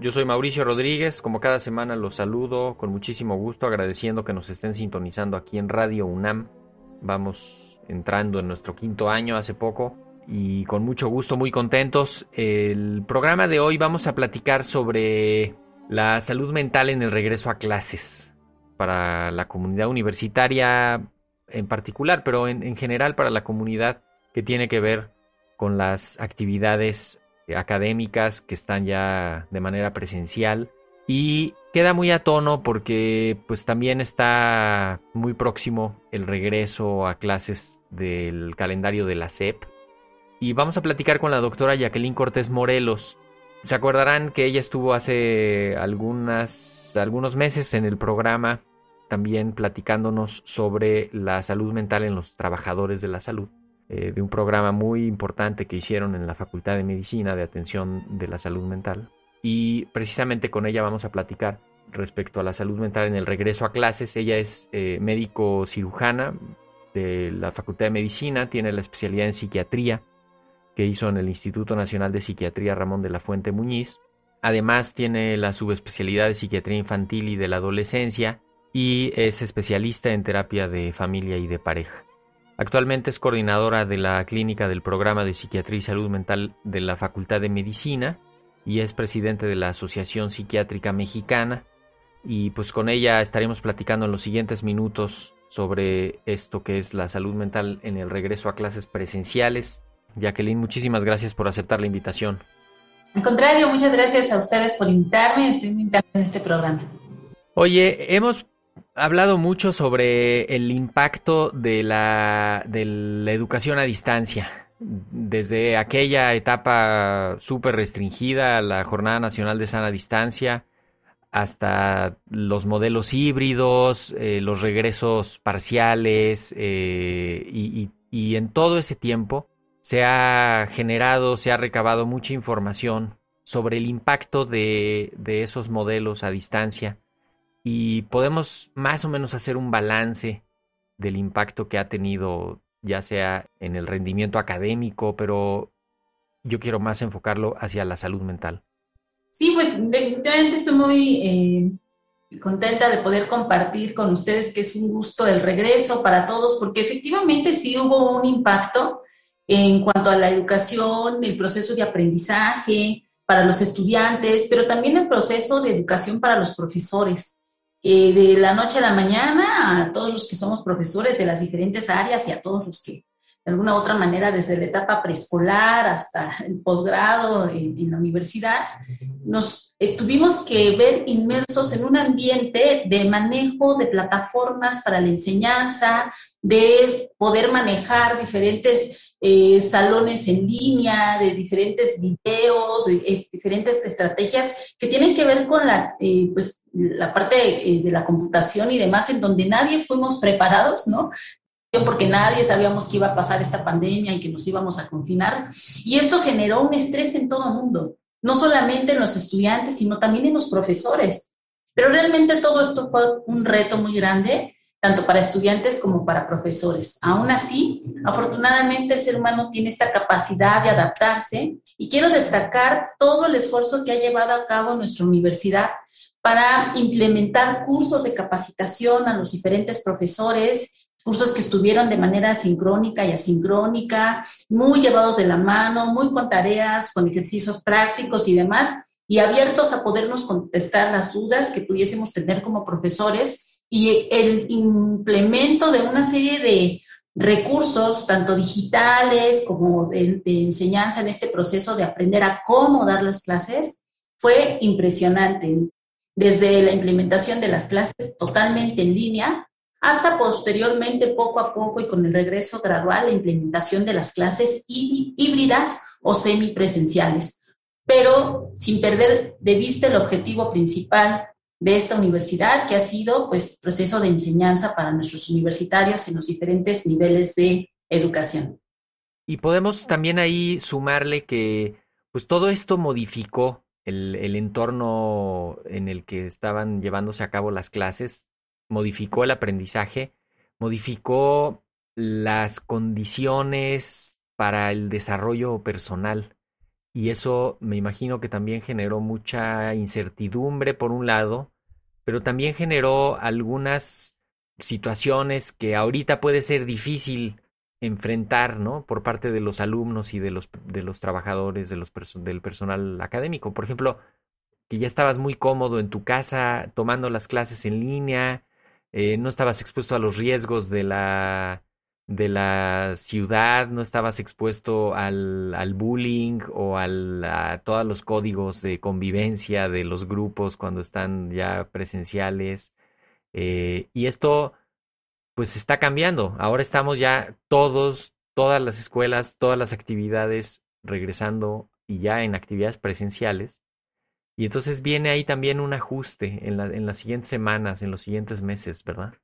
Yo soy Mauricio Rodríguez, como cada semana los saludo con muchísimo gusto, agradeciendo que nos estén sintonizando aquí en Radio UNAM. Vamos entrando en nuestro quinto año hace poco y con mucho gusto, muy contentos. El programa de hoy vamos a platicar sobre la salud mental en el regreso a clases para la comunidad universitaria en particular, pero en, en general para la comunidad que tiene que ver con las actividades académicas que están ya de manera presencial y queda muy a tono porque pues también está muy próximo el regreso a clases del calendario de la SEP y vamos a platicar con la doctora Jacqueline Cortés Morelos. Se acordarán que ella estuvo hace algunas, algunos meses en el programa también platicándonos sobre la salud mental en los trabajadores de la salud. Eh, de un programa muy importante que hicieron en la Facultad de Medicina de Atención de la Salud Mental. Y precisamente con ella vamos a platicar respecto a la salud mental en el regreso a clases. Ella es eh, médico cirujana de la Facultad de Medicina, tiene la especialidad en psiquiatría que hizo en el Instituto Nacional de Psiquiatría Ramón de la Fuente Muñiz. Además tiene la subespecialidad de psiquiatría infantil y de la adolescencia y es especialista en terapia de familia y de pareja. Actualmente es coordinadora de la clínica del programa de psiquiatría y salud mental de la Facultad de Medicina y es presidente de la Asociación Psiquiátrica Mexicana. Y pues con ella estaremos platicando en los siguientes minutos sobre esto que es la salud mental en el regreso a clases presenciales. Jacqueline, muchísimas gracias por aceptar la invitación. Al contrario, muchas gracias a ustedes por invitarme. Estoy muy en este programa. Oye, hemos hablado mucho sobre el impacto de la, de la educación a distancia. Desde aquella etapa súper restringida, la Jornada Nacional de Sana Distancia, hasta los modelos híbridos, eh, los regresos parciales, eh, y, y en todo ese tiempo se ha generado, se ha recabado mucha información sobre el impacto de, de esos modelos a distancia y podemos más o menos hacer un balance del impacto que ha tenido, ya sea en el rendimiento académico, pero yo quiero más enfocarlo hacia la salud mental. Sí, pues definitivamente estoy muy eh, contenta de poder compartir con ustedes que es un gusto el regreso para todos, porque efectivamente sí hubo un impacto en cuanto a la educación, el proceso de aprendizaje para los estudiantes, pero también el proceso de educación para los profesores de la noche a la mañana a todos los que somos profesores de las diferentes áreas y a todos los que de alguna u otra manera desde la etapa preescolar hasta el posgrado en, la universidad, nos eh, tuvimos que ver inmersos en un ambiente de manejo de plataformas para la enseñanza, de poder manejar diferentes eh, salones en línea, de diferentes videos, de, diferentes estrategias que tienen que ver con la, eh, pues, la parte eh, de la computación y demás, en donde nadie fuimos preparados, ¿no? porque nadie sabíamos que iba a pasar esta pandemia y que nos íbamos a confinar. Y esto generó un estrés en todo el mundo, no solamente en los estudiantes, sino también en los profesores. Pero realmente todo esto fue un reto muy grande tanto para estudiantes como para profesores. Aún así, afortunadamente el ser humano tiene esta capacidad de adaptarse y quiero destacar todo el esfuerzo que ha llevado a cabo nuestra universidad para implementar cursos de capacitación a los diferentes profesores, cursos que estuvieron de manera sincrónica y asincrónica, muy llevados de la mano, muy con tareas, con ejercicios prácticos y demás, y abiertos a podernos contestar las dudas que pudiésemos tener como profesores y el implemento de una serie de, recursos, tanto digitales como de, enseñanza en este proceso de aprender a cómo dar las clases, fue impresionante. Desde la implementación de las clases totalmente en línea hasta posteriormente, poco a poco y con el regreso gradual, la implementación de las clases híbridas o semipresenciales, pero sin perder de vista el objetivo principal de esta universidad, que ha sido pues proceso de enseñanza para nuestros universitarios en los diferentes niveles de educación. Y podemos también ahí sumarle que pues todo esto modificó el, el entorno en el que estaban llevándose a cabo las clases, modificó el aprendizaje, modificó las condiciones para el desarrollo personal. Y eso me imagino que también generó mucha incertidumbre por un lado, pero también generó algunas situaciones que ahorita puede ser difícil enfrentar, ¿no? Por parte de los alumnos y de los, de los trabajadores, de los del personal académico. Por ejemplo, que ya estabas muy cómodo en tu casa tomando las clases en línea, eh, no estabas expuesto a los riesgos de la, de la ciudad, no estabas expuesto al, al bullying o al, a todos los códigos de convivencia de los grupos cuando están ya presenciales. Eh, y esto pues está cambiando. Ahora estamos ya todos, todas las escuelas, todas las actividades regresando y ya en actividades presenciales. Y entonces viene ahí también un ajuste en, la, en las siguientes semanas, en los siguientes meses, ¿verdad?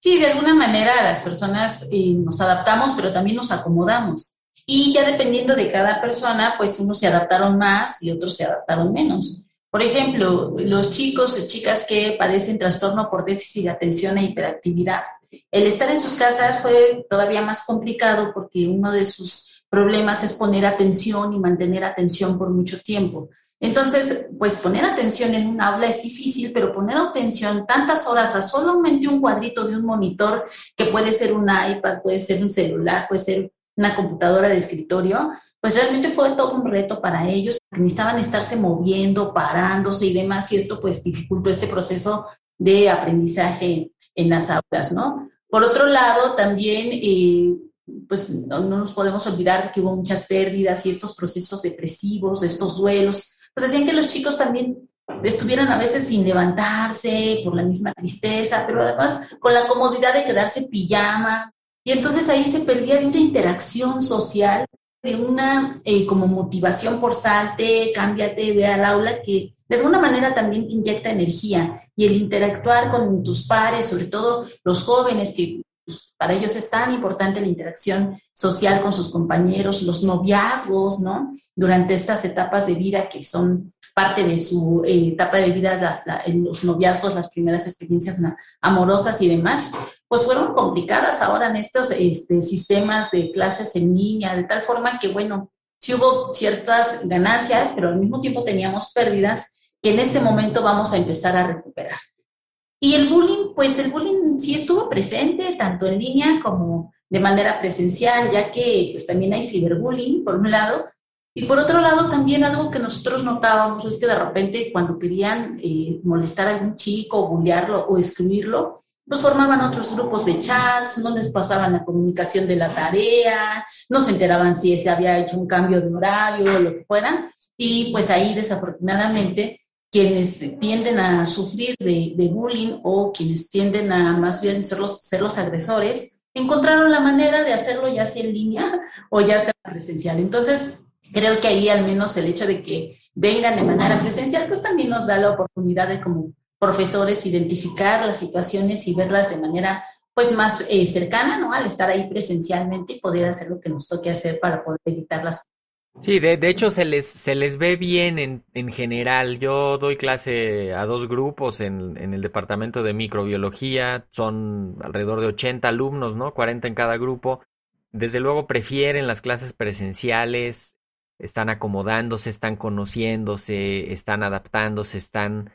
Sí, de alguna manera las personas eh, nos adaptamos, pero también nos acomodamos. Y ya dependiendo de cada persona, pues unos se adaptaron más y otros se adaptaron menos. Por ejemplo, los chicos o chicas que padecen trastorno por déficit de atención e hiperactividad, el estar en sus casas fue todavía más complicado porque uno de sus problemas es poner atención y mantener atención por mucho tiempo. Entonces, pues poner atención en un aula es difícil, pero poner atención tantas horas a solamente un cuadrito de un monitor, que puede ser un iPad, puede ser un celular, puede ser una computadora de escritorio, pues realmente fue todo un reto para ellos. Necesitaban estarse moviendo, parándose y demás, y esto pues dificultó este proceso de aprendizaje en las aulas, ¿no? Por otro lado, también, eh, pues no, no, nos podemos olvidar que hubo muchas pérdidas y estos procesos depresivos, estos duelos pues hacían que los chicos también estuvieran a veces sin levantarse por la misma tristeza, pero además con la comodidad de quedarse pijama. Y entonces ahí se perdía de una interacción social, de una eh, como motivación por salte, cámbiate, ve al aula, que de alguna manera también te inyecta energía. Y el interactuar con tus pares, sobre todo los jóvenes que para ellos es tan importante la interacción social con sus compañeros, los noviazgos, ¿no? Durante estas etapas de vida que son parte de su eh, etapa de vida, los noviazgos, las primeras experiencias amorosas y demás, pues fueron complicadas ahora en estos este, sistemas de clases en línea, de tal forma que, bueno, sí hubo ciertas ganancias, pero al mismo tiempo teníamos pérdidas que en este momento vamos a empezar a recuperar. Y el bullying, pues el bullying sí estuvo presente, tanto en línea como de manera presencial, ya que pues, también hay ciberbullying, por un lado, y por otro lado también algo que nosotros notábamos es que de repente cuando querían eh, molestar a algún chico, bullearlo o excluirlo, pues formaban otros grupos de chats, no les pasaban la comunicación de la tarea, no se enteraban si se había hecho un cambio de horario o lo que fuera, y pues ahí desafortunadamente quienes tienden a sufrir de, bullying o quienes tienden a más bien ser los, ser los agresores, encontraron la manera de hacerlo ya sea en línea o ya sea presencial. Entonces, creo que ahí al menos el hecho de que vengan de manera presencial, pues también nos da la oportunidad de como profesores identificar las situaciones y verlas de manera pues más eh, cercana, ¿no? Al estar ahí presencialmente y poder hacer lo que nos toque hacer para poder evitar las Sí, de, de, hecho se les, se les ve bien en, en general. Yo doy clase a dos grupos en, en, el departamento de microbiología. Son alrededor de 80 alumnos, ¿no? 40 en cada grupo. Desde luego prefieren las clases presenciales. Están acomodándose, están conociéndose, están adaptándose, están...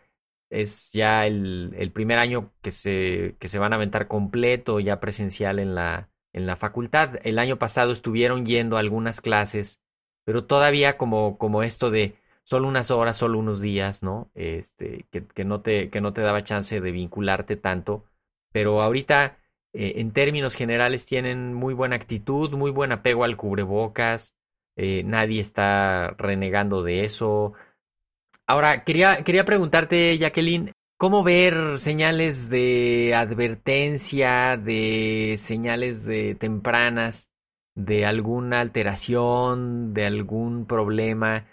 Es ya el, el primer año que se, que se van a aventar completo, ya presencial en la, en la facultad. El año pasado estuvieron yendo algunas clases pero todavía como, como esto de solo unas horas, solo unos días, ¿no? Este, que, que, no te, que no te daba chance de vincularte tanto. Pero ahorita eh, en términos generales tienen muy buena actitud, muy buen apego al cubrebocas, eh, nadie está renegando de eso. Ahora, quería, quería preguntarte, Jacqueline, ¿cómo ver señales de advertencia, de señales de tempranas, de alguna alteración, de algún problema?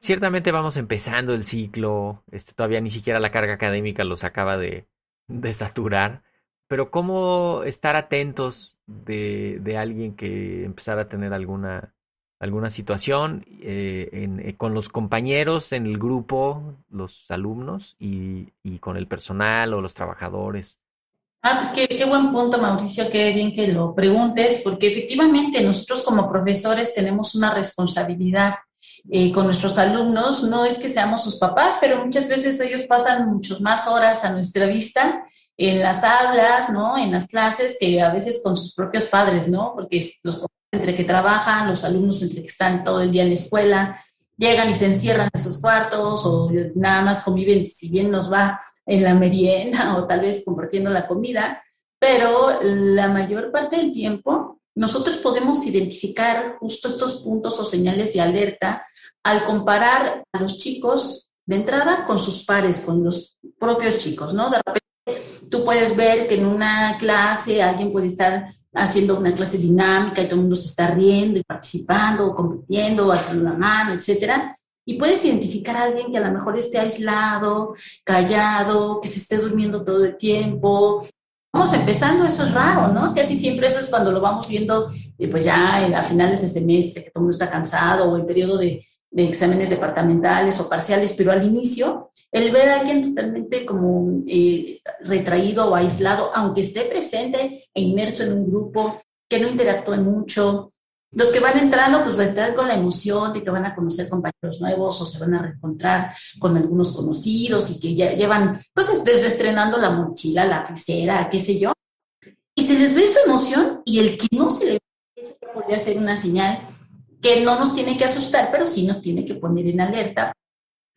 Ciertamente vamos empezando el ciclo, este, todavía ni siquiera la carga académica los acaba de, de saturar, pero ¿cómo estar atentos de, de alguien que empezara a tener alguna, alguna situación eh, eh, con los compañeros en el grupo, los alumnos y, y, con el personal o los trabajadores? Ah, pues qué, qué, buen punto, Mauricio, qué bien que lo preguntes, porque efectivamente nosotros como profesores tenemos una responsabilidad eh, con nuestros alumnos. No es que seamos sus papás, pero muchas veces ellos pasan muchas más horas a nuestra vista en las aulas, ¿no? En las clases que a veces con sus propios padres, ¿no? Porque los entre que trabajan, los alumnos entre que están todo el día en la escuela, llegan y se encierran en sus cuartos o nada más conviven, si bien nos va en la merienda o tal vez compartiendo la comida, pero la mayor parte del tiempo nosotros podemos identificar justo estos puntos o señales de alerta al comparar a los chicos de entrada con sus pares, con los propios chicos, ¿no? De repente tú puedes ver que en una clase alguien puede estar haciendo una clase dinámica y todo el mundo se está riendo y participando, compitiendo, haciendo una mano, etcétera. Y puedes identificar a alguien que a lo mejor esté aislado, callado, que se esté durmiendo todo el tiempo. Vamos empezando, eso es raro, ¿no? Casi siempre eso es cuando lo vamos viendo, eh, pues ya a finales de semestre, que todo el mundo está cansado o en periodo de, exámenes departamentales o parciales, pero al inicio, el ver a alguien totalmente como eh, retraído o aislado, aunque esté presente e inmerso en un grupo, que no interactúe mucho. Los que van entrando, pues están con la emoción de que van a conocer compañeros nuevos o se van a reencontrar con algunos conocidos y que ya llevan, pues desde estrenando la mochila, la piscera, qué sé yo. Y se les ve su emoción y el que no se le ve, eso podría ser una señal que no nos tiene que asustar, pero sí nos tiene que poner en alerta.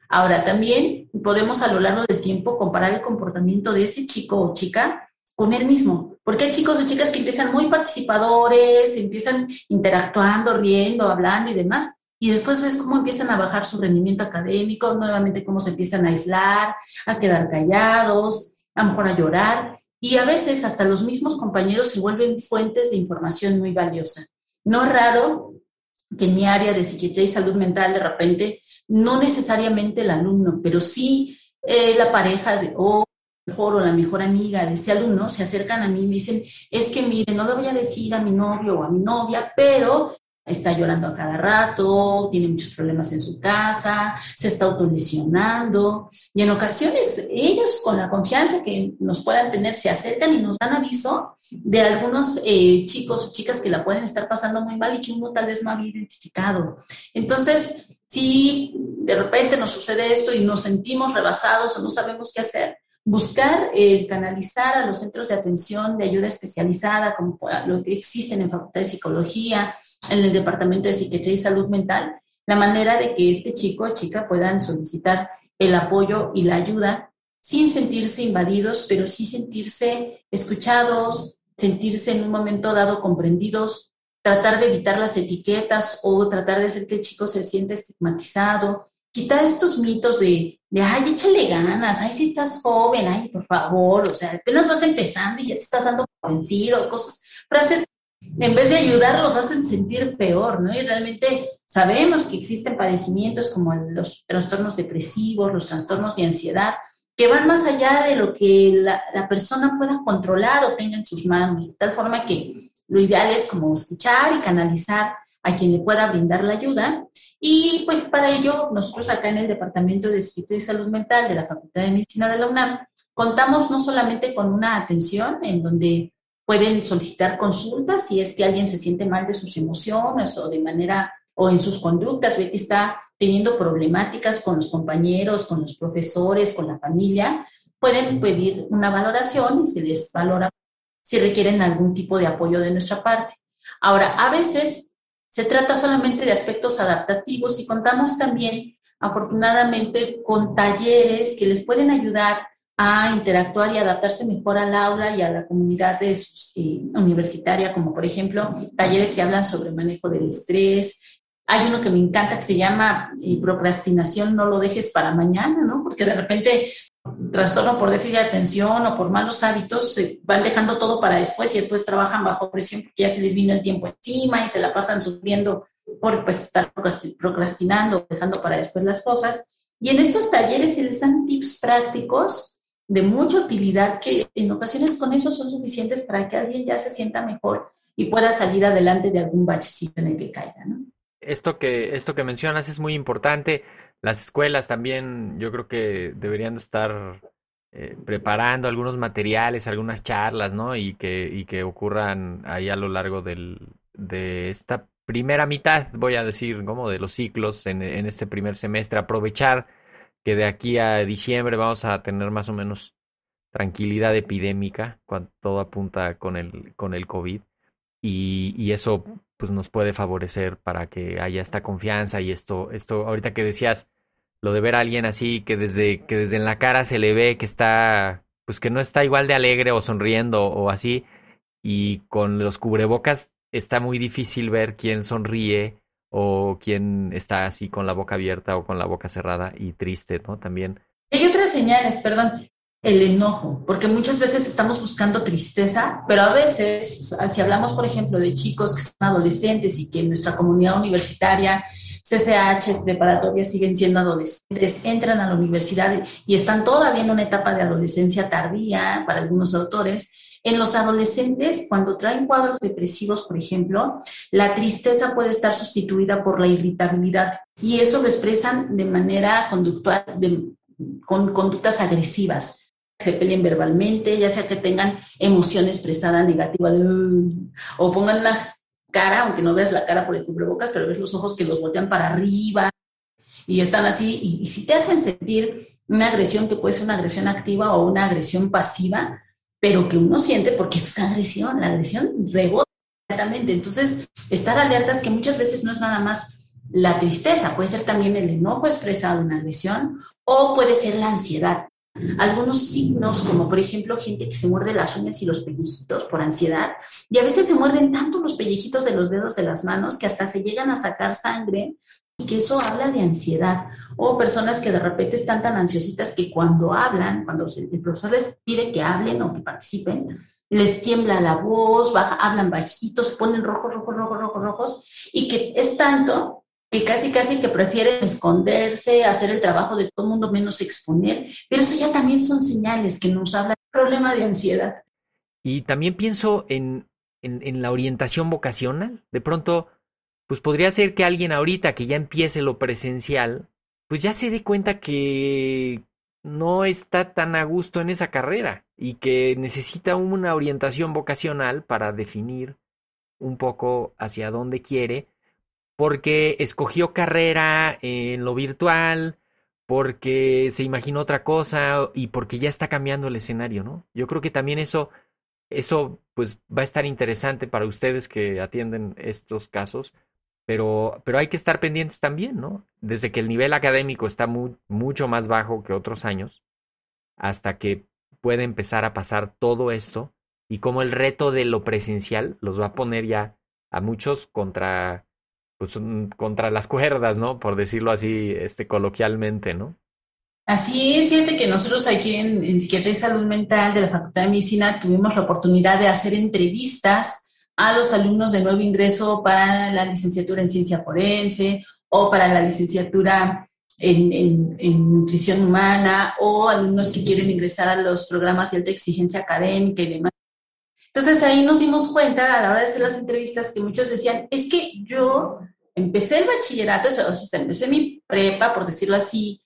Ahora, también podemos a lo largo del tiempo comparar el comportamiento de ese chico o chica con él mismo, porque hay chicos o chicas que empiezan muy participadores, empiezan interactuando, riendo, hablando y demás, y después ves cómo empiezan a bajar su rendimiento académico, nuevamente cómo se empiezan a aislar, a quedar callados, a lo mejor a llorar, y a veces hasta los mismos compañeros se vuelven fuentes de información muy valiosa. No es raro que en mi área de psiquiatría y salud mental de repente, no necesariamente el alumno, pero sí eh, la pareja de, o mejor o la mejor amiga de ese alumno se acercan a mí y me dicen, es que mire, no le voy a decir a mi novio o a mi novia, pero está llorando a cada rato, tiene muchos problemas en su casa, se está autolesionando y en ocasiones ellos con la confianza que nos puedan tener se acercan y nos dan aviso de algunos eh, chicos o chicas que la pueden estar pasando muy mal y que uno tal vez no había identificado. Entonces, si de repente nos sucede esto y nos sentimos rebasados o no sabemos qué hacer, buscar el canalizar a los centros de atención de ayuda especializada, como lo que existen en Facultad de Psicología, en el Departamento de Psiquiatría y Salud Mental, la manera de que este chico o chica puedan solicitar el apoyo y la ayuda sin sentirse invadidos, pero sí sentirse escuchados, sentirse en un momento dado comprendidos, tratar de evitar las etiquetas o tratar de hacer que el chico se sienta estigmatizado, quitar estos mitos de, de, ay, échale ganas, ay, si estás joven, ay, por favor, o sea, apenas vas empezando y ya te estás dando vencido, cosas, frases en vez de ayudar, los hacen sentir peor, ¿no? Y realmente sabemos que existen padecimientos como los trastornos depresivos, los trastornos de ansiedad, que van más allá de lo que la, la persona pueda controlar o tenga en sus manos, de tal forma que lo ideal es como escuchar y canalizar a quien le pueda brindar la ayuda. Y pues para ello, nosotros acá en el Departamento de Psiquiatría y Salud Mental de la Facultad de Medicina de la UNAM, contamos no solamente con una atención en donde pueden solicitar consultas si es que alguien se siente mal de sus emociones o de manera o en sus conductas, ve que está teniendo problemáticas con los compañeros, con los profesores, con la familia, pueden pedir una valoración y se les valora si requieren algún tipo de apoyo de nuestra parte. Ahora, a veces se trata solamente de aspectos adaptativos y contamos también, afortunadamente, con talleres que les pueden ayudar a interactuar y adaptarse mejor al aula y a la comunidad eh, universitaria, como por ejemplo talleres que hablan sobre manejo del estrés. Hay uno que me encanta que se llama procrastinación, no lo dejes para mañana, ¿no? Porque de repente trastorno por déficit de atención o por malos hábitos se van dejando todo para después y después trabajan bajo presión porque ya se les vino el tiempo encima y se la pasan sufriendo por pues, estar procrastinando, dejando para después las cosas. Y en estos talleres se les dan tips prácticos de mucha utilidad que en ocasiones con eso son suficientes para que alguien ya se sienta mejor y pueda salir adelante de algún bachecito en el que caiga, ¿no? Esto que, esto que mencionas es muy importante. Las escuelas también yo creo que deberían estar eh, preparando algunos materiales, algunas charlas, ¿no? Y que, y que ocurran ahí a lo largo del, de esta primera mitad, voy a decir, como de los ciclos en, en este primer semestre, aprovechar que de aquí a diciembre vamos a tener más o menos tranquilidad epidémica, cuando todo apunta con el, con el COVID, y, y, eso pues nos puede favorecer para que haya esta confianza y esto, esto, ahorita que decías, lo de ver a alguien así, que desde, que desde en la cara se le ve que está, pues que no está igual de alegre o sonriendo o así, y con los cubrebocas está muy difícil ver quién sonríe o quién está así con la boca abierta o con la boca cerrada y triste, ¿no? También. Hay otras señales, perdón, el enojo, porque muchas veces estamos buscando tristeza, pero a veces, si hablamos, por ejemplo, de chicos que son adolescentes y que en nuestra comunidad universitaria, CCH, preparatorias, siguen siendo adolescentes, entran a la universidad y están todavía en una etapa de adolescencia tardía para algunos autores, en los adolescentes, cuando traen cuadros depresivos, por ejemplo, la tristeza puede estar sustituida por la irritabilidad y eso lo expresan de manera conductual, con conductas agresivas. Se peleen verbalmente, ya sea que tengan emoción expresada negativa o pongan una cara, aunque no veas la cara por el cubrebocas, pero ves los ojos que los voltean para arriba y están así. Y, si te hacen sentir una agresión que puede ser una agresión activa o una agresión pasiva, pero que uno siente porque es una agresión, la agresión rebota inmediatamente. Entonces, estar alertas que muchas veces no es nada más la tristeza, puede ser también el enojo expresado en agresión o puede ser la ansiedad. Algunos signos, como por ejemplo gente que se muerde las uñas y los pellejitos por ansiedad, y a veces se muerden tanto los pellejitos de los dedos de las manos que hasta se llegan a sacar sangre y que eso habla de ansiedad. O personas que de repente están tan ansiositas que cuando hablan, cuando el profesor les pide que hablen o que participen, les tiembla la voz, baja, hablan bajitos, ponen rojos, rojos, rojos, rojos, rojos, y que es tanto que casi, casi que prefieren esconderse, hacer el trabajo de todo el mundo menos exponer, pero eso ya también son señales que nos hablan del problema de ansiedad. Y también pienso en, en, en la orientación vocacional. De pronto, pues podría ser que alguien ahorita que ya empiece lo presencial, pues ya se dé cuenta que no está tan a gusto en esa carrera y que necesita una orientación vocacional para definir un poco hacia dónde quiere, porque escogió carrera en lo virtual, porque se imaginó otra cosa y porque ya está cambiando el escenario, ¿no? Yo creo que también eso, eso pues va a estar interesante para ustedes que atienden estos casos, pero, pero hay que estar pendientes también, ¿no? Desde que el nivel académico está mucho más bajo que otros años, hasta que puede empezar a pasar todo esto y como el reto de lo presencial los va a poner ya a muchos contra, pues, contra las cuerdas, ¿no? Por decirlo así, este, coloquialmente, ¿no? Así es, fíjate que nosotros aquí en, en Psiquiatría y Salud Mental de la Facultad de Medicina tuvimos la oportunidad de hacer entrevistas a los alumnos de nuevo ingreso para la licenciatura en ciencia forense o para la licenciatura en, nutrición humana o alumnos que quieren ingresar a los programas de alta exigencia académica y demás. Entonces ahí nos dimos cuenta a la hora de hacer las entrevistas que muchos decían, es que yo empecé el bachillerato, o sea, empecé mi prepa, por decirlo así,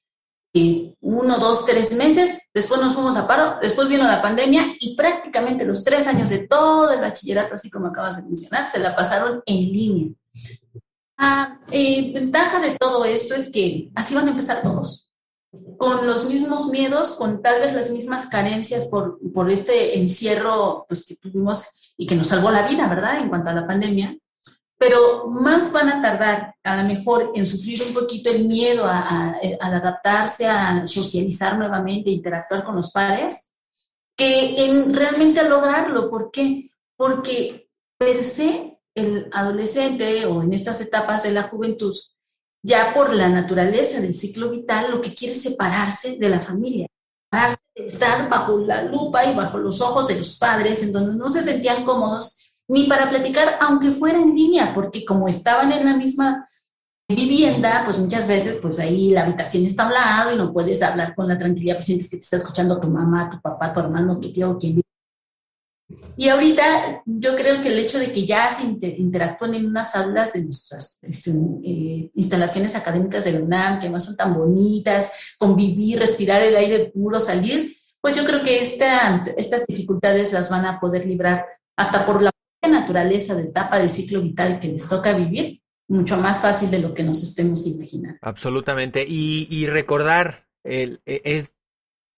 uno, dos, tres meses, después nos fuimos a paro, después vino la pandemia y prácticamente los tres años de todo el bachillerato, así como acabas de mencionar, se la pasaron en línea. La eh, ventaja de todo esto es que así van a empezar todos, con los mismos miedos, con tal vez las mismas carencias por, por este encierro pues, que tuvimos y que nos salvó la vida, ¿verdad? En cuanto a la pandemia. Pero más van a tardar a lo mejor en sufrir un poquito el miedo a, adaptarse, a socializar nuevamente, interactuar con los padres, que en realmente a lograrlo. ¿Por qué? Porque per el adolescente o en estas etapas de la juventud, ya por la naturaleza del ciclo vital, lo que quiere es separarse de la familia, estar bajo la lupa y bajo los ojos de los padres, en donde no se sentían cómodos ni para platicar, aunque fuera en línea, porque como estaban en la misma vivienda, pues muchas veces, pues ahí la habitación está a un lado y no puedes hablar con la tranquilidad, pues sientes que te está escuchando tu mamá, tu papá, tu hermano, tu tío, quien y ahorita yo creo que el hecho de que ya se interactúen en unas aulas de nuestras este, eh, instalaciones académicas de UNAM, que además son tan bonitas, convivir, respirar el aire puro, salir, pues yo creo que esta, estas dificultades las van a poder librar hasta por la naturaleza de etapa de ciclo vital que les toca vivir, mucho más fácil de lo que nos estemos imaginando. Absolutamente. Y, recordar, e, es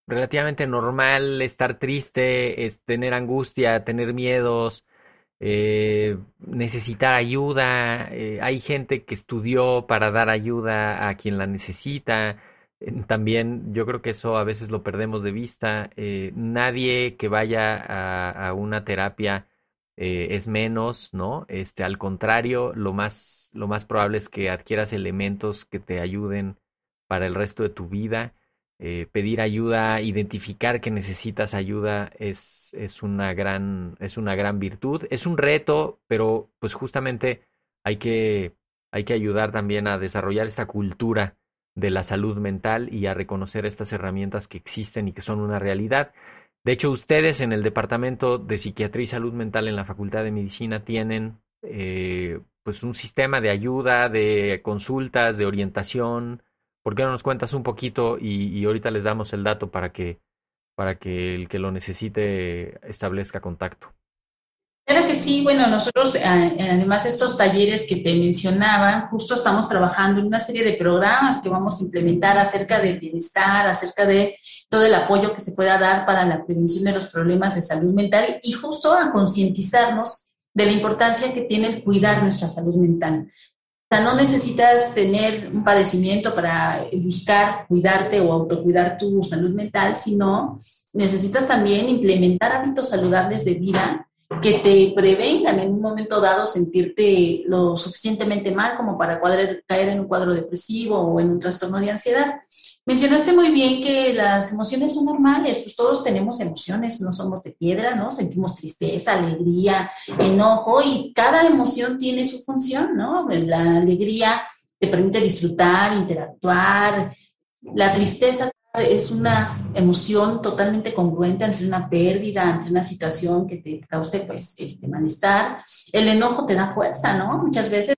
relativamente normal estar triste, tener angustia, tener miedos, eh, necesitar ayuda. Eh, hay gente que estudió para dar ayuda a quien la necesita. También yo creo que eso a veces lo perdemos de vista. Eh, nadie que vaya a una terapia eh, es menos, ¿no? Este, al contrario, lo más, lo más probable es que adquieras elementos que te ayuden para el resto de tu vida. Eh, pedir ayuda, identificar que necesitas ayuda es, es, una gran, es una gran virtud. Es un reto, pero pues justamente hay que, hay que ayudar también a desarrollar esta cultura de la salud mental y a reconocer estas herramientas que existen y que son una realidad. De hecho, ustedes en el Departamento de Psiquiatría y Salud Mental en la Facultad de Medicina tienen eh, pues un sistema de ayuda, de consultas, de orientación. ¿Por qué no nos cuentas un poquito y, y ahorita les damos el dato para que, para que el que lo necesite establezca contacto? Claro que sí, bueno, nosotros eh, además de estos talleres que te mencionaba, justo estamos trabajando en una serie de programas que vamos a implementar acerca del bienestar, acerca de todo el apoyo que se pueda dar para la prevención de los problemas de salud mental y justo a concientizarnos de la importancia que tiene el cuidar nuestra salud mental. O sea, no necesitas tener un padecimiento para buscar cuidarte o autocuidar tu salud mental, sino necesitas también implementar hábitos saludables de vida que te prevengan en un momento dado sentirte lo suficientemente mal como para caer en un cuadro depresivo o en un trastorno de ansiedad. Mencionaste muy bien que las emociones son normales, pues todos tenemos emociones, no somos de piedra, ¿no? Sentimos tristeza, alegría, enojo y cada emoción tiene su función, ¿no? La alegría te permite disfrutar, interactuar, la tristeza es una emoción totalmente congruente entre una pérdida, entre una situación que te cause pues, este malestar. El enojo te da fuerza, ¿no? Muchas veces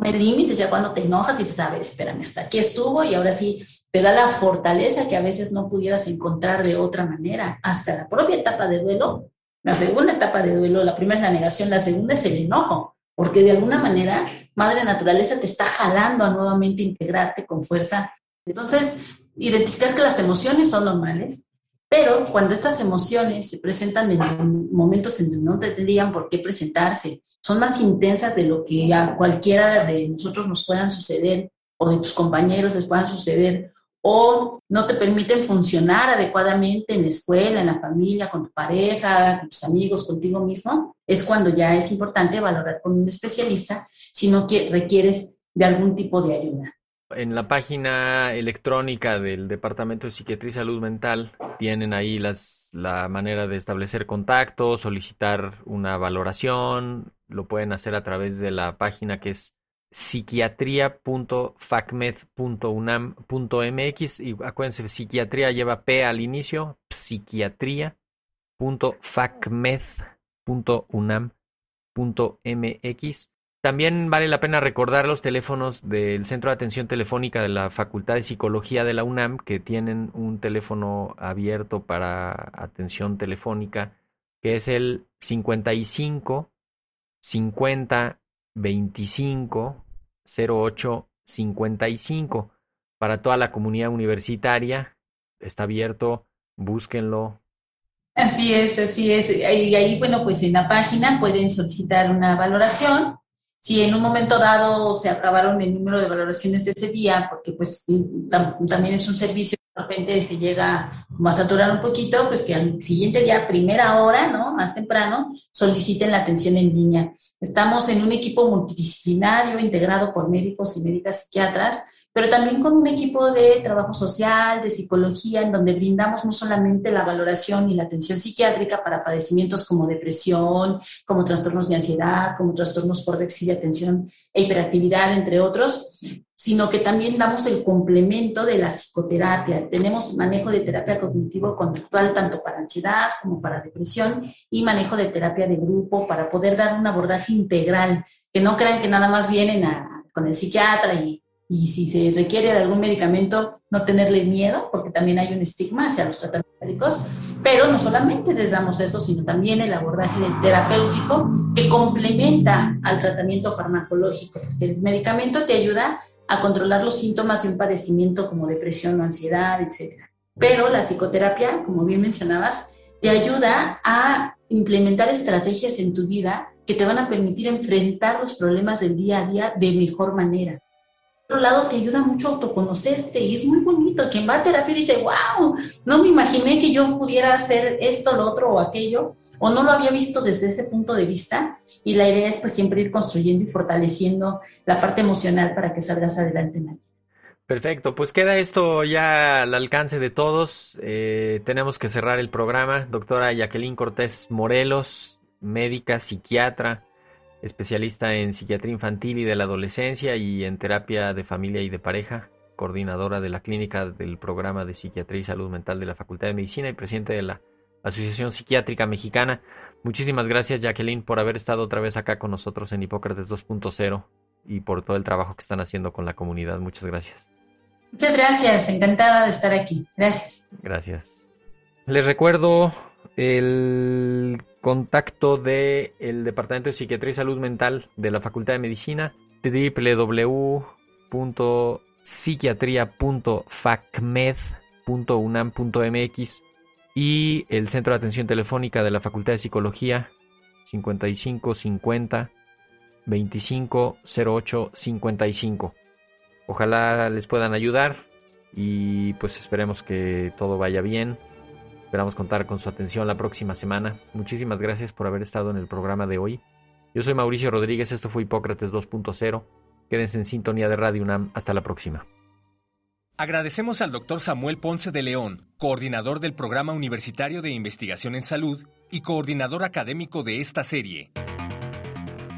hay límites ya cuando te enojas y dices, a ver, espérame, hasta aquí estuvo y ahora sí te da la fortaleza que a veces no pudieras encontrar de otra manera. Hasta la propia etapa de duelo, la segunda etapa de duelo, la primera es la negación, la segunda es el enojo, porque de alguna manera Madre Naturaleza te está jalando a nuevamente integrarte con fuerza. Entonces, identificar que las emociones son normales, pero cuando estas emociones se presentan en momentos en que no tendrían por qué presentarse, son más intensas de lo que a cualquiera de nosotros nos puedan suceder o de tus compañeros les puedan suceder, o no te permiten funcionar adecuadamente en la escuela, en la familia, con tu pareja, con tus amigos, contigo mismo, es cuando ya es importante valorar con un especialista si no requieres de algún tipo de ayuda. En la página electrónica del Departamento de Psiquiatría y Salud Mental tienen ahí las, la manera de establecer contacto, solicitar una valoración, lo pueden hacer a través de la página que es psiquiatría.facmed.unam.mx y acuérdense, psiquiatría lleva P al inicio, psiquiatría.facmed.unam.mx también vale la pena recordar los teléfonos del Centro de Atención Telefónica de la Facultad de Psicología de la UNAM, que tienen un teléfono abierto para atención telefónica, que es el 55 50 25 08 55. Para toda la comunidad universitaria, está abierto, búsquenlo. Así es, así es. Y ahí, bueno, pues en la página pueden solicitar una valoración si en un momento dado se acabaron el número de valoraciones de ese día, porque pues también es un servicio de repente se llega como a saturar un poquito, pues que al siguiente día, primera hora, ¿no? Más temprano, soliciten la atención en línea. Estamos en un equipo multidisciplinario integrado por médicos y médicas psiquiatras pero también con un equipo de trabajo social, de psicología, en donde brindamos no solamente la valoración y la atención psiquiátrica para padecimientos como depresión, como trastornos de ansiedad, como trastornos por déficit de atención e hiperactividad, entre otros, sino que también damos el complemento de la psicoterapia. Tenemos manejo de terapia cognitivo-conductual tanto para ansiedad como para depresión y manejo de terapia de grupo para poder dar un abordaje integral, que no crean que nada más vienen con el psiquiatra y y si se requiere de algún medicamento, no tenerle miedo, porque también hay un estigma hacia los tratamientos pero no solamente les damos eso, sino también el abordaje terapéutico que complementa al tratamiento farmacológico. El medicamento te ayuda a controlar los síntomas de un padecimiento como depresión o ansiedad, etc. Pero la psicoterapia, como bien mencionabas, te ayuda a implementar estrategias en tu vida que te van a permitir enfrentar los problemas del día a día de mejor manera otro lado te ayuda mucho a autoconocerte y es muy bonito. Quien va a terapia dice, wow, no me imaginé que yo pudiera hacer esto, lo otro o aquello, o no lo había visto desde ese punto de vista. Y la idea es pues siempre ir construyendo y fortaleciendo la parte emocional para que salgas adelante Perfecto, pues queda esto ya al alcance de todos. Eh, tenemos que cerrar el programa. Doctora Jacqueline Cortés Morelos, médica, psiquiatra, especialista en psiquiatría infantil y de la adolescencia y en terapia de familia y de pareja, coordinadora de la clínica del programa de psiquiatría y salud mental de la Facultad de Medicina y presidente de la Asociación Psiquiátrica Mexicana. Muchísimas gracias Jacqueline por haber estado otra vez acá con nosotros en Hipócrates 2.0 y por todo el trabajo que están haciendo con la comunidad. Muchas gracias. Muchas gracias, encantada de estar aquí. Gracias. Gracias. Les recuerdo el contacto del el Departamento de Psiquiatría y Salud Mental de la Facultad de Medicina, www.psiquiatría.facmed.unam.mx y el Centro de Atención Telefónica de la Facultad de Psicología 5550 2508 55. Ojalá les puedan ayudar y pues esperemos que todo vaya bien Esperamos contar con su atención la próxima semana. Muchísimas gracias por haber estado en el programa de hoy. Yo soy Mauricio Rodríguez, esto fue Hipócrates 2.0. Quédense en sintonía de Radio UNAM. Hasta la próxima. Agradecemos al doctor Samuel Ponce de León, coordinador del Programa Universitario de Investigación en Salud y coordinador académico de esta serie.